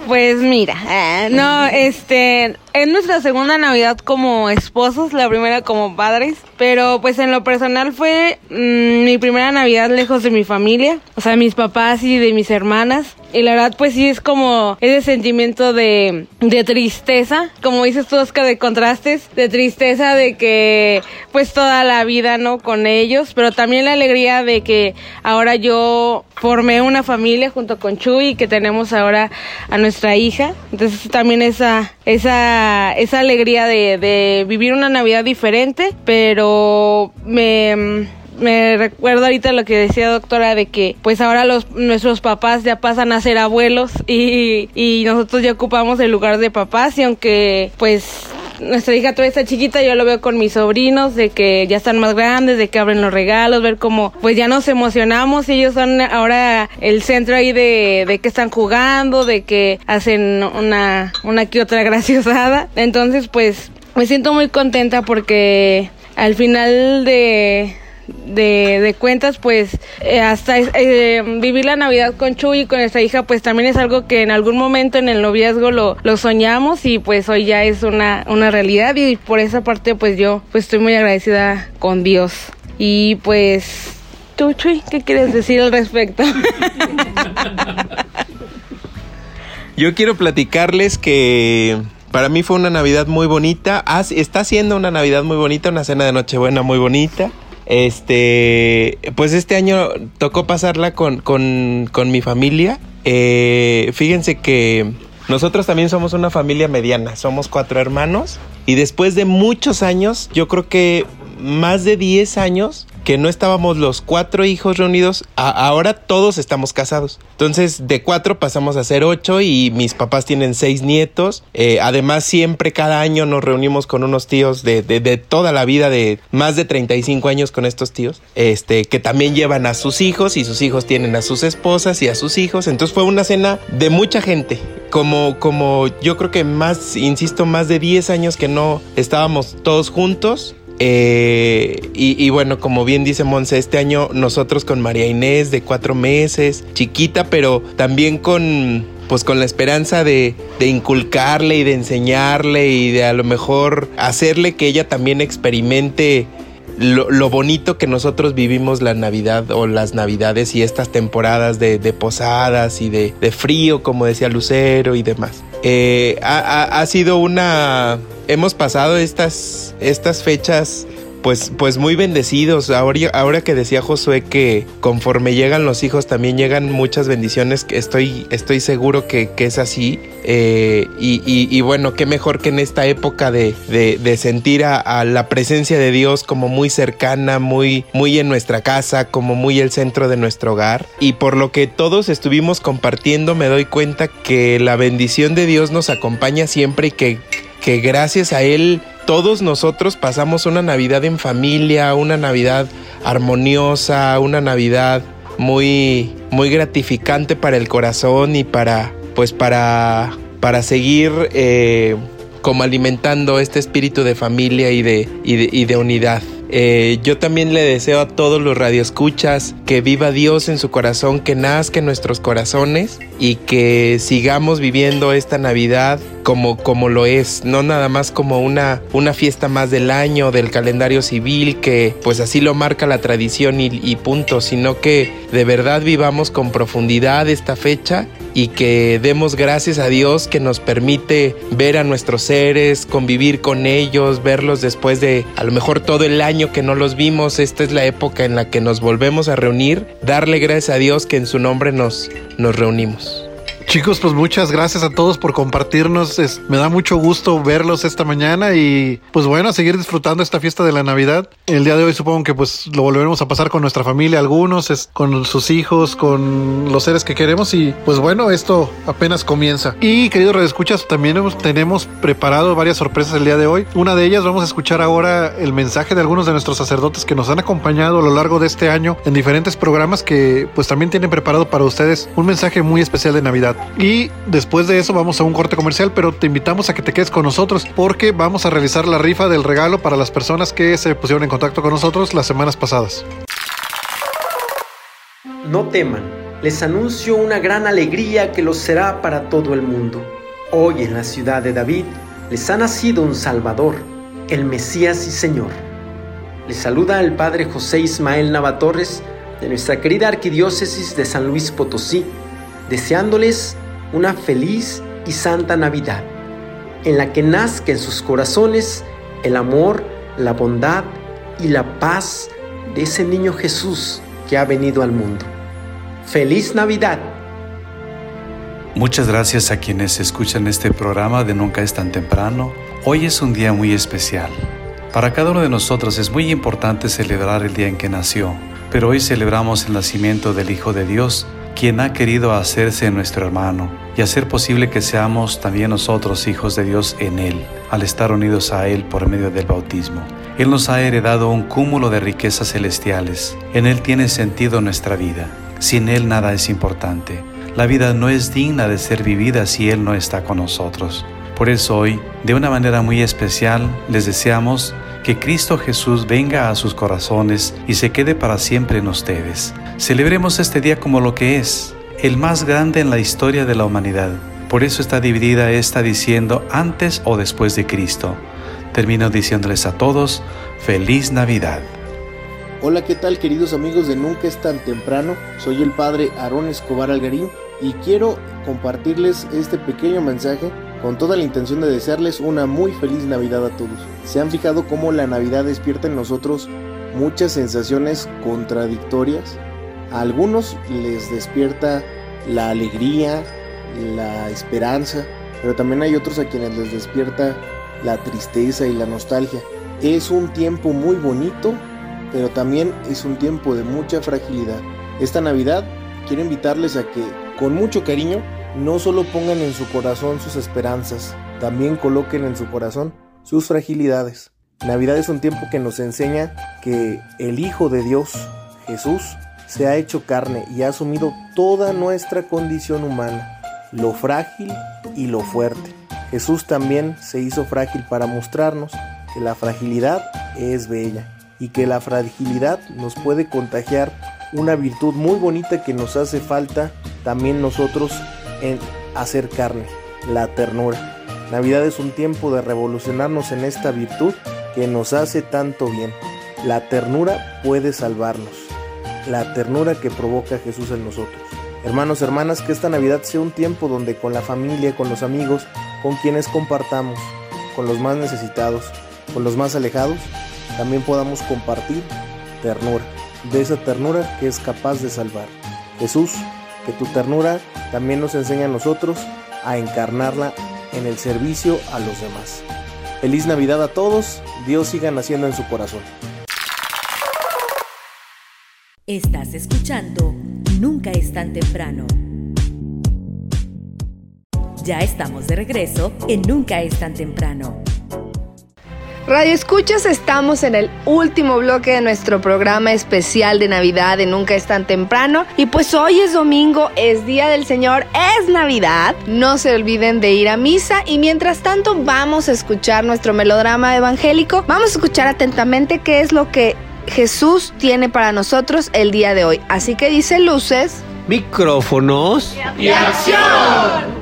Pues mira, eh, no, este, es nuestra segunda Navidad como esposos, la primera como padres, pero pues en lo personal fue mm, mi primera Navidad lejos de mi familia, o sea, mis papás y de mis hermanas. Y la verdad, pues sí es como ese sentimiento de, de tristeza, como dices tú, Oscar, de contrastes, de tristeza de que pues toda la vida, ¿no? Con ellos, pero también la alegría de que ahora yo formé una familia junto con Chuy y que tenemos ahora a nuestra hija. Entonces también esa, esa, esa alegría de, de vivir una Navidad diferente, pero me me recuerdo ahorita lo que decía doctora de que pues ahora los nuestros papás ya pasan a ser abuelos y, y nosotros ya ocupamos el lugar de papás y aunque pues nuestra hija todavía está chiquita, yo lo veo con mis sobrinos, de que ya están más grandes, de que abren los regalos, ver cómo pues ya nos emocionamos ellos son ahora el centro ahí de, de que están jugando, de que hacen una, una que otra *laughs* graciosada. Entonces pues me siento muy contenta porque al final de, de, de cuentas, pues eh, hasta eh, vivir la Navidad con Chuy y con esta hija, pues también es algo que en algún momento en el noviazgo lo, lo soñamos y pues hoy ya es una, una realidad y por esa parte pues yo pues estoy muy agradecida con Dios. Y pues, tú Chuy, ¿qué quieres decir al respecto? *laughs* Yo quiero platicarles que para mí fue una Navidad muy bonita. está siendo una Navidad muy bonita, una cena de Nochebuena muy bonita. Este, pues este año tocó pasarla con, con, con mi familia. Eh, fíjense que nosotros también somos una familia mediana, somos cuatro hermanos y después de muchos años, yo creo que más de 10 años, que no estábamos los cuatro hijos reunidos, ahora todos estamos casados. Entonces, de cuatro pasamos a ser ocho y mis papás tienen seis nietos. Eh, además, siempre cada año nos reunimos con unos tíos de, de, toda la vida, de más de 35 años con estos tíos, este, que también llevan a sus hijos y sus hijos tienen a sus esposas y a sus hijos. Entonces, fue una cena de mucha gente. Como, como yo creo que más, insisto, más de 10 años que no estábamos todos juntos eh, y, bueno, como bien dice Monse, este año nosotros con María Inés de cuatro meses, chiquita, pero también con pues con la esperanza de, de, inculcarle y de enseñarle y de a lo mejor hacerle que ella también experimente lo, bonito que nosotros vivimos la Navidad o las Navidades y estas temporadas de, posadas y de, frío, como decía Lucero y demás. Eh, ha, sido una... Hemos pasado estas, estas fechas pues, pues muy bendecidos. Ahora, ahora que decía Josué que conforme llegan los hijos también llegan muchas bendiciones, estoy, estoy seguro que, es así. Eh, y, bueno, qué mejor que en esta época de, sentir a, la presencia de Dios como muy cercana, muy, muy en nuestra casa, como muy el centro de nuestro hogar. Y por lo que todos estuvimos compartiendo, me doy cuenta que la bendición de Dios nos acompaña siempre y que, que gracias a Él todos nosotros pasamos una Navidad en familia, una Navidad armoniosa, una Navidad muy, muy gratificante para el corazón y para, pues para, para seguir eh, como alimentando este espíritu de familia y de, y de unidad. Eh, yo también le deseo a todos los radioescuchas que viva Dios en su corazón, que nazca en nuestros corazones y que sigamos viviendo esta Navidad como, como lo es, no nada más como una, una fiesta más del año, del calendario civil, que pues así lo marca la tradición y, punto, sino que de verdad vivamos con profundidad esta fecha y que demos gracias a Dios que nos permite ver a nuestros seres, convivir con ellos, verlos después de a lo mejor todo el año que no los vimos. Esta es la época en la que nos volvemos a reunir. Darle gracias a Dios que en su nombre nos, nos reunimos. Chicos, pues muchas gracias a todos por compartirnos. Me da mucho gusto verlos esta mañana y pues bueno, seguir disfrutando esta fiesta de la Navidad. El día de hoy supongo que pues lo volveremos a pasar con nuestra familia, algunos, con sus hijos, con los seres que queremos y pues bueno, esto apenas comienza. Y queridos redescuchas, también tenemos preparado varias sorpresas el día de hoy. Una de ellas vamos a escuchar ahora el mensaje de algunos de nuestros sacerdotes que nos han acompañado a lo largo de este año en diferentes programas que pues también tienen preparado para ustedes un mensaje muy especial de Navidad. Y después de eso vamos a un corte comercial, pero te invitamos a que te quedes con nosotros porque vamos a realizar la rifa del regalo para las personas que se pusieron en contacto con nosotros las semanas pasadas. No teman, les anuncio una gran alegría que los será para todo el mundo. Hoy en la ciudad de David les ha nacido un Salvador, el Mesías y Señor. Les saluda el Padre José Ismael Navatorres de nuestra querida Arquidiócesis de San Luis Potosí, deseándoles una feliz y santa Navidad, en la que nazca en sus corazones el amor, la bondad y la paz de ese niño Jesús que ha venido al mundo. ¡Feliz Navidad! Muchas gracias a quienes escuchan este programa de Nunca es tan temprano. Hoy es un día muy especial. Para cada uno de nosotros es muy importante celebrar el día en que nació, pero hoy celebramos el nacimiento del Hijo de Dios, quien ha querido hacerse nuestro hermano y hacer posible que seamos también nosotros hijos de Dios en Él, al estar unidos a Él por medio del bautismo. Él nos ha heredado un cúmulo de riquezas celestiales. En Él tiene sentido nuestra vida. Sin Él nada es importante. La vida no es digna de ser vivida si Él no está con nosotros. Por eso hoy, de una manera muy especial, les deseamos que Cristo Jesús venga a sus corazones y se quede para siempre en ustedes. Celebremos este día como lo que es, el más grande en la historia de la humanidad. Por eso está dividida esta diciendo antes o después de Cristo. Termino diciéndoles a todos, feliz Navidad. Hola, ¿qué tal queridos amigos de Nunca es tan temprano? Soy el padre Aarón Escobar Algarín y quiero compartirles este pequeño mensaje con toda la intención de desearles una muy feliz Navidad a todos. ¿Se han fijado cómo la Navidad despierta en nosotros muchas sensaciones contradictorias? A algunos les despierta la alegría, la esperanza, pero también hay otros a quienes les despierta la tristeza y la nostalgia. Es un tiempo muy bonito, pero también es un tiempo de mucha fragilidad. Esta Navidad quiero invitarles a que con mucho cariño no solo pongan en su corazón sus esperanzas, también coloquen en su corazón sus fragilidades. Navidad es un tiempo que nos enseña que el Hijo de Dios, Jesús, se ha hecho carne y ha asumido toda nuestra condición humana, lo frágil y lo fuerte. Jesús también se hizo frágil para mostrarnos que la fragilidad es bella y que la fragilidad nos puede contagiar una virtud muy bonita que nos hace falta también nosotros en hacer carne, la ternura. Navidad es un tiempo de revolucionarnos en esta virtud que nos hace tanto bien. La ternura puede salvarnos. La ternura que provoca Jesús en nosotros. Hermanos, hermanas, que esta Navidad sea un tiempo donde con la familia, con los amigos, con quienes compartamos, con los más necesitados, con los más alejados, también podamos compartir ternura, de esa ternura que es capaz de salvar. Jesús, que tu ternura también nos enseña a nosotros a encarnarla en el servicio a los demás. Feliz Navidad a todos, Dios siga naciendo en su corazón. Estás escuchando Nunca es tan temprano. Ya estamos de regreso en Nunca es tan temprano. Radio Escuchas, estamos en el último bloque de nuestro programa especial de Navidad de Nunca es tan temprano. Y pues hoy es domingo, es Día del Señor, es Navidad. No se olviden de ir a misa y mientras tanto vamos a escuchar nuestro melodrama evangélico. Vamos a escuchar atentamente qué es lo que Jesús tiene para nosotros el día de hoy. Así que dice luces. Micrófonos. Y acción.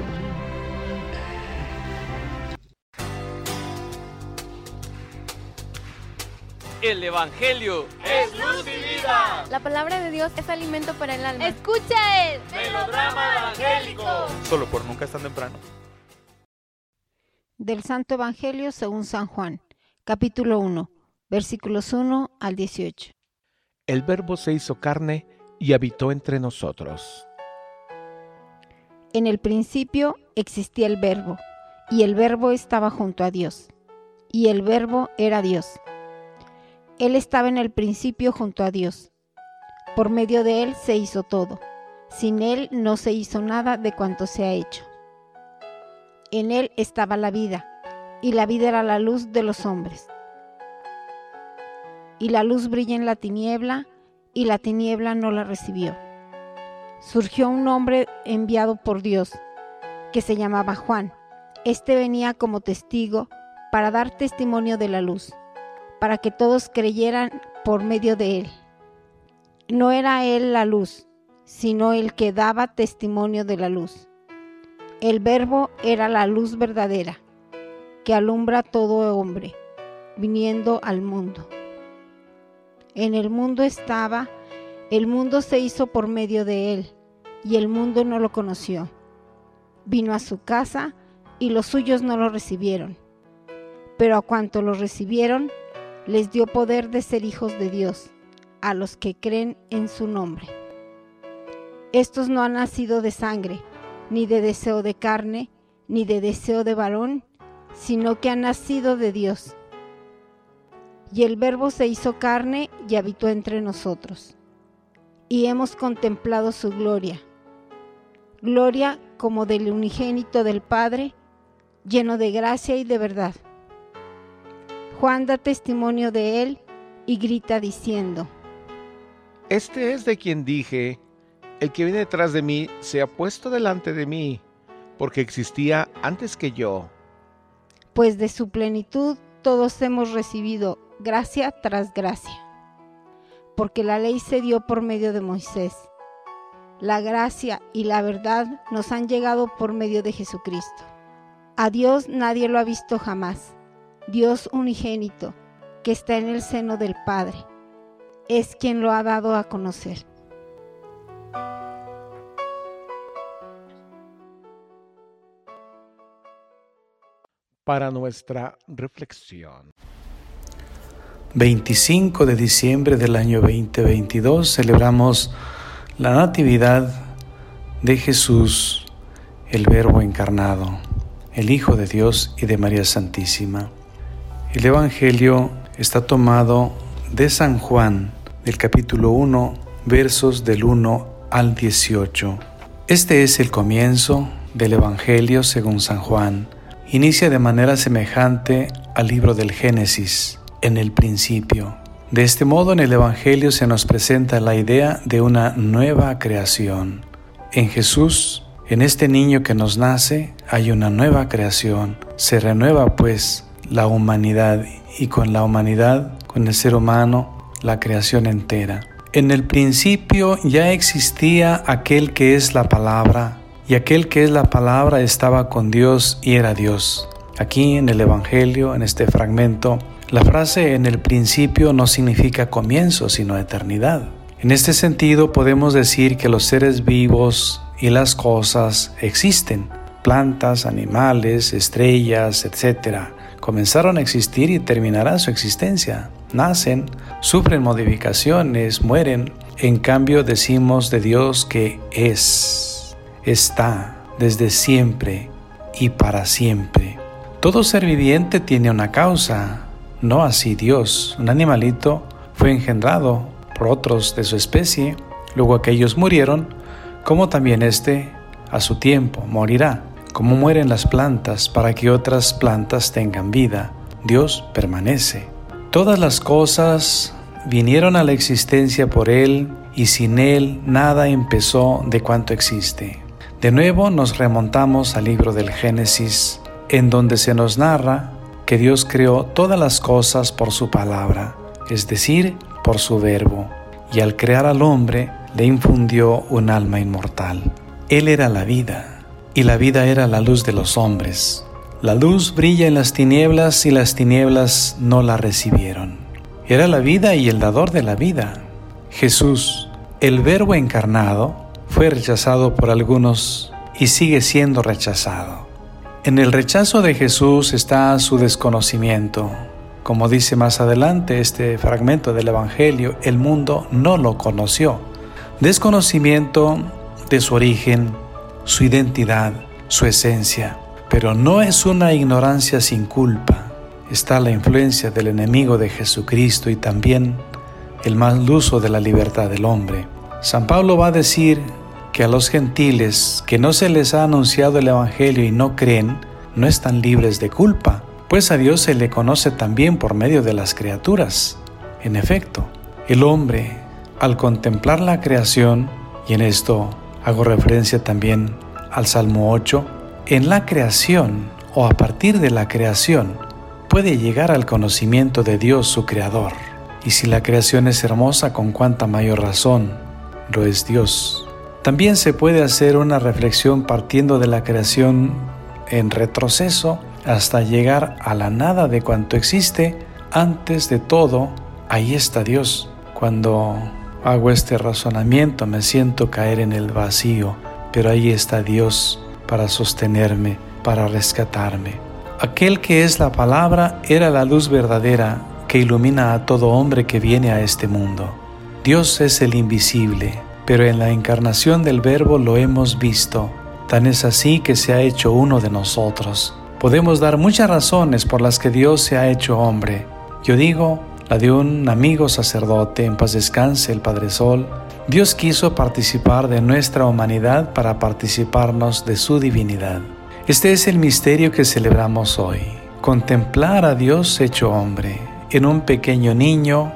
El Evangelio es luz y vida. La palabra de Dios es alimento para el alma. Escucha el melodrama evangélico. Solo por nunca es tan temprano. Del Santo Evangelio según San Juan, capítulo 1, versículos 1 al 18. El Verbo se hizo carne y habitó entre nosotros. En el principio existía el Verbo, y el Verbo estaba junto a Dios, y el Verbo era Dios. Él estaba en el principio junto a Dios. Por medio de Él se hizo todo. Sin Él no se hizo nada de cuanto se ha hecho. En Él estaba la vida, y la vida era la luz de los hombres. Y la luz brilla en la tiniebla, y la tiniebla no la recibió. Surgió un hombre enviado por Dios, que se llamaba Juan. Este venía como testigo para dar testimonio de la luz, para que todos creyeran por medio de él. No era él la luz, sino el que daba testimonio de la luz. El verbo era la luz verdadera, que alumbra a todo hombre, viniendo al mundo. En el mundo estaba, el mundo se hizo por medio de él, y el mundo no lo conoció. Vino a su casa, y los suyos no lo recibieron. Pero a cuanto lo recibieron, les dio poder de ser hijos de Dios, a los que creen en su nombre. Estos no han nacido de sangre, ni de deseo de carne, ni de deseo de varón, sino que han nacido de Dios. Y el Verbo se hizo carne y habitó entre nosotros. Y hemos contemplado su gloria, gloria como del unigénito del Padre, lleno de gracia y de verdad. Juan da testimonio de él y grita diciendo, Este es de quien dije, el que viene detrás de mí se ha puesto delante de mí, porque existía antes que yo. Pues de su plenitud todos hemos recibido gracia tras gracia, porque la ley se dio por medio de Moisés. La gracia y la verdad nos han llegado por medio de Jesucristo. A Dios nadie lo ha visto jamás. Dios unigénito, que está en el seno del Padre, es quien lo ha dado a conocer. Para nuestra reflexión. 25 de diciembre del año 2022 celebramos la Natividad de Jesús, el Verbo encarnado, el Hijo de Dios y de María Santísima. El Evangelio está tomado de San Juan, del capítulo 1, versos del 1 al 18. Este es el comienzo del Evangelio según San Juan. Inicia de manera semejante al libro del Génesis, en el principio. De este modo en el Evangelio se nos presenta la idea de una nueva creación. En Jesús, en este niño que nos nace, hay una nueva creación. Se renueva pues la humanidad y con la humanidad, con el ser humano, la creación entera. En el principio ya existía aquel que es la palabra y aquel que es la palabra estaba con Dios y era Dios. Aquí en el Evangelio, en este fragmento, la frase en el principio no significa comienzo, sino eternidad. En este sentido podemos decir que los seres vivos y las cosas existen, plantas, animales, estrellas, etc. Comenzaron a existir y terminarán su existencia. Nacen, sufren modificaciones, mueren. En cambio decimos de Dios que es, está desde siempre y para siempre. Todo ser viviente tiene una causa, no así Dios. Un animalito fue engendrado por otros de su especie, luego aquellos murieron, como también éste a su tiempo morirá, como mueren las plantas para que otras plantas tengan vida. Dios permanece. Todas las cosas vinieron a la existencia por Él y sin Él nada empezó de cuanto existe. De nuevo nos remontamos al libro del Génesis, en donde se nos narra que Dios creó todas las cosas por su palabra, es decir, por su verbo, y al crear al hombre le infundió un alma inmortal. Él era la vida, y la vida era la luz de los hombres. La luz brilla en las tinieblas y las tinieblas no la recibieron. era la vida y el dador de la vida. Jesús, el verbo encarnado, fue rechazado por algunos y sigue siendo rechazado. En el rechazo de Jesús está su desconocimiento. Como dice más adelante este fragmento del Evangelio, el mundo no lo conoció. Desconocimiento de su origen, su identidad, su esencia. Pero no es una ignorancia sin culpa. Está la influencia del enemigo de Jesucristo y también el mal uso de la libertad del hombre. San Pablo va a decir que a los gentiles que no se les ha anunciado el Evangelio y no creen, no están libres de culpa, pues a Dios se le conoce también por medio de las criaturas. En efecto, el hombre, al contemplar la creación, y en esto hago referencia también al Salmo 8, en la creación o a partir de la creación puede llegar al conocimiento de Dios su Creador. Y si la creación es hermosa, con cuánta mayor razón lo es Dios. También se puede hacer una reflexión partiendo de la creación en retroceso hasta llegar a la nada de cuanto existe. Antes de todo, ahí está Dios. Cuando hago este razonamiento me siento caer en el vacío, pero ahí está Dios para sostenerme, para rescatarme. Aquel que es la palabra era la luz verdadera que ilumina a todo hombre que viene a este mundo. Dios es el invisible, pero en la encarnación del Verbo lo hemos visto. Tan es así que se ha hecho uno de nosotros. Podemos dar muchas razones por las que Dios se ha hecho hombre. Yo digo, la de un amigo sacerdote, en paz descanse el Padre Sol. Dios quiso participar de nuestra humanidad para participarnos de su divinidad. Este es el misterio que celebramos hoy. Contemplar a Dios hecho hombre en un pequeño niño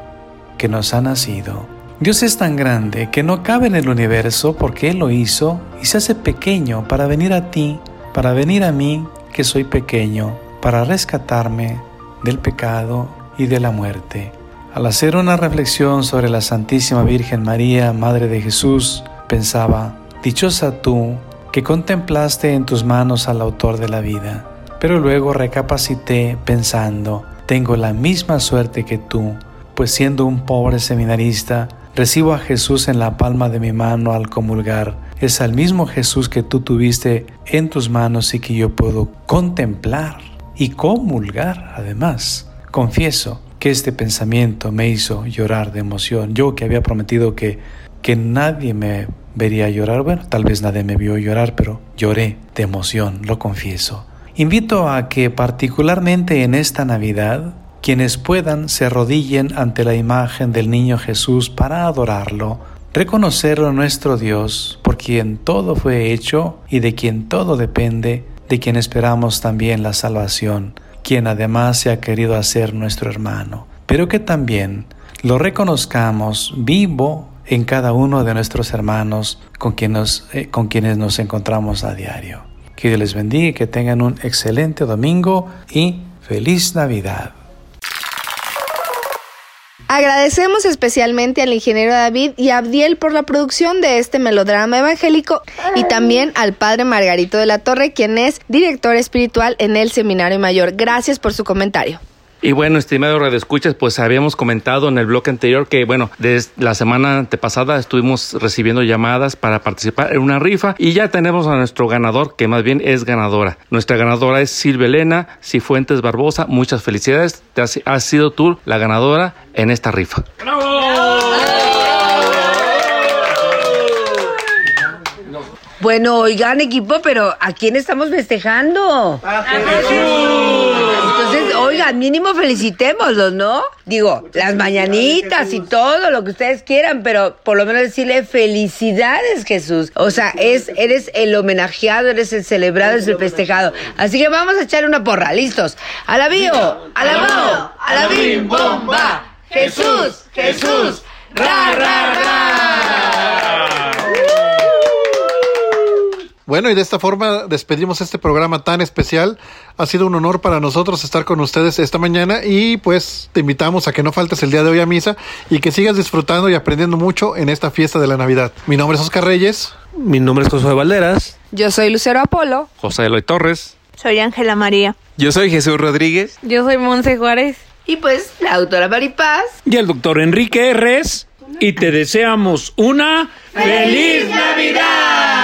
que nos ha nacido. Dios es tan grande que no cabe en el universo porque Él lo hizo y se hace pequeño para venir a ti, para venir a mí que soy pequeño, para rescatarme del pecado y de la muerte. Al hacer una reflexión sobre la Santísima Virgen María, Madre de Jesús, pensaba, dichosa tú que contemplaste en tus manos al autor de la vida. Pero luego recapacité pensando, tengo la misma suerte que tú, pues siendo un pobre seminarista, recibo a Jesús en la palma de mi mano al comulgar. Es al mismo Jesús que tú tuviste en tus manos y que yo puedo contemplar y comulgar además. Confieso que este pensamiento me hizo llorar de emoción. Yo que había prometido que, que nadie me vería llorar, bueno, tal vez nadie me vio llorar, pero lloré de emoción, lo confieso. Invito a que particularmente en esta Navidad, quienes puedan se arrodillen ante la imagen del niño Jesús para adorarlo, reconocerlo nuestro Dios, por quien todo fue hecho y de quien todo depende, de quien esperamos también la salvación, quien además se ha querido hacer nuestro hermano, pero que también lo reconozcamos vivo en cada uno de nuestros hermanos con, eh, quienes nos encontramos a diario. Que Dios les bendiga y que tengan un excelente domingo y feliz Navidad. Agradecemos especialmente al ingeniero David y a Abdiel por la producción de este melodrama evangélico y también al padre Margarito de la Torre, quien es director espiritual en el Seminario Mayor. Gracias por su comentario. Y bueno, estimado Radio Escuchas, pues habíamos comentado en el bloque anterior que, bueno, desde la semana antepasada estuvimos recibiendo llamadas para participar en una rifa y ya tenemos a nuestro ganador, que más bien es ganadora. Nuestra ganadora es Silvia Elena Cifuentes Barbosa. Muchas felicidades. Te has, has sido tú la ganadora en esta rifa. Bueno, oigan equipo, pero ¿a quién estamos festejando? Entonces, oigan, mínimo felicitémoslos, ¿no? Digo, las mañanitas y todo lo que ustedes quieran, pero por lo menos decirle felicidades, Jesús. O sea, es, eres el homenajeado, eres el celebrado, eres el festejado. Así que vamos a echar una porra, listos. Alabío, alabao, alabim, bomba. Jesús, Jesús, ra, ra, ra. Bueno, y de esta forma despedimos este programa tan especial. Ha sido un honor para nosotros estar con ustedes esta mañana y pues te invitamos a que no faltes el día de hoy a misa y que sigas disfrutando y aprendiendo mucho en esta fiesta de la Navidad. Mi nombre es Oscar Reyes. Mi nombre es Josué Valderas. Yo soy Lucero Apolo. José Eloy Torres. Soy Ángela María. Yo soy Jesús Rodríguez. Yo soy Monse Juárez. Y pues la doctora Maripaz. Y el doctor Enrique Herres. Y te deseamos una feliz Navidad.